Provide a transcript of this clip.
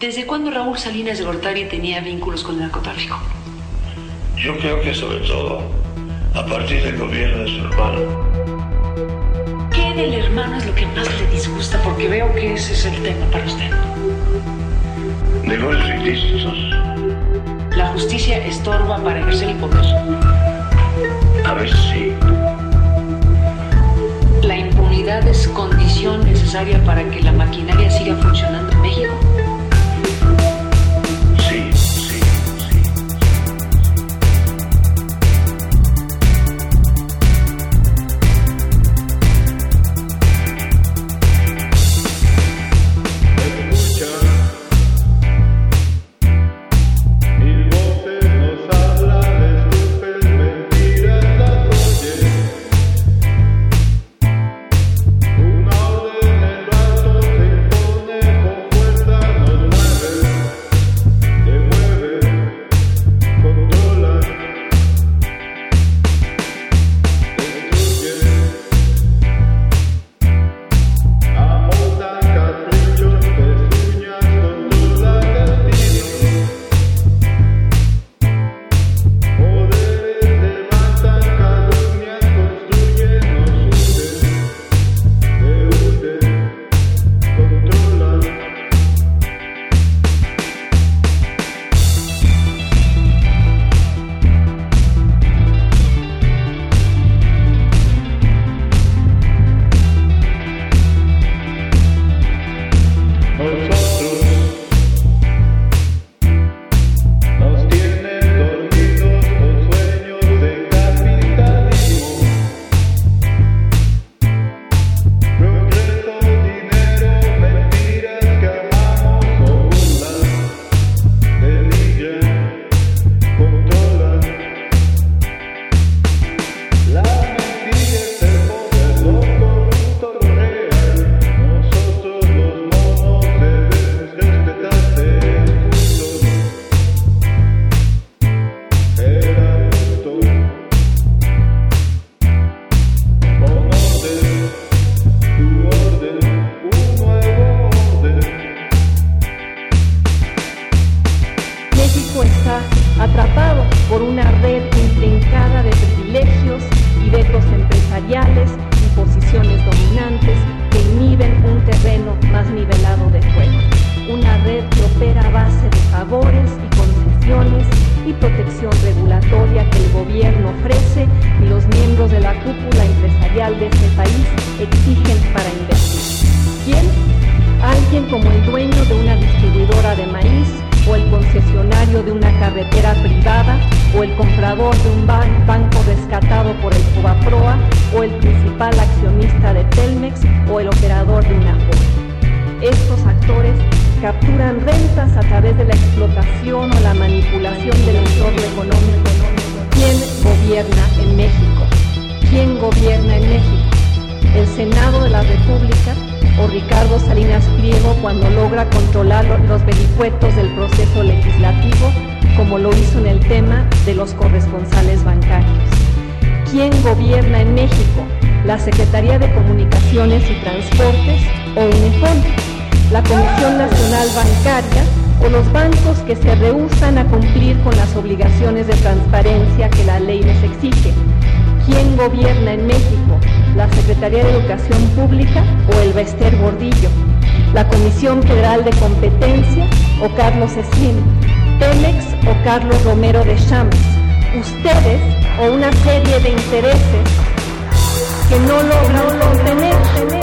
¿Desde cuándo Raúl Salinas de Gortari tenía vínculos con el narcotráfico? Yo creo que sobre todo a partir del gobierno de su hermano. ¿Qué del hermano es lo que más le disgusta? Porque veo que ese es el tema para usted. Negocios ilícitos. ¿La justicia estorba para ejercer el poder? A veces sí. ¿La impunidad es condición necesaria para que la maquinaria siga funcionando México está atrapado por una red intrincada de privilegios y vetos empresariales y posiciones dominantes que inhiben un terreno más nivelado de juego. Una red que opera a base de favores y concesiones y protección regulatoria que el gobierno ofrece y los miembros de la cúpula empresarial de este país exigen para invertir. ¿Quién? Alguien como el dueño de una distribuidora de maíz o el comprador de un ban- banco rescatado por el Fobaproa o el principal accionista de Telmex o el operador de una Estos actores capturan rentas a través de la explotación o la manipulación del entorno económico. ¿Quién gobierna en México? ¿Quién gobierna en México? el Senado de la República o Ricardo Salinas Pliego cuando logra controlar lo- los vericuetos del proceso lo hizo en el tema de los corresponsales bancarios. ¿Quién gobierna en México? ¿La Secretaría de Comunicaciones y Transportes o UNEFON? ¿La Comisión Nacional Bancaria o los bancos que se rehusan a cumplir con las obligaciones de transparencia que la ley les exige? ¿Quién gobierna en México? ¿La Secretaría de Educación Pública o el Bester Gordillo? ¿La Comisión Federal de Competencia o Carlos Slim? ¿Telex o Carlos Romero de Champs? ¿Ustedes o una serie de intereses que no logran contener?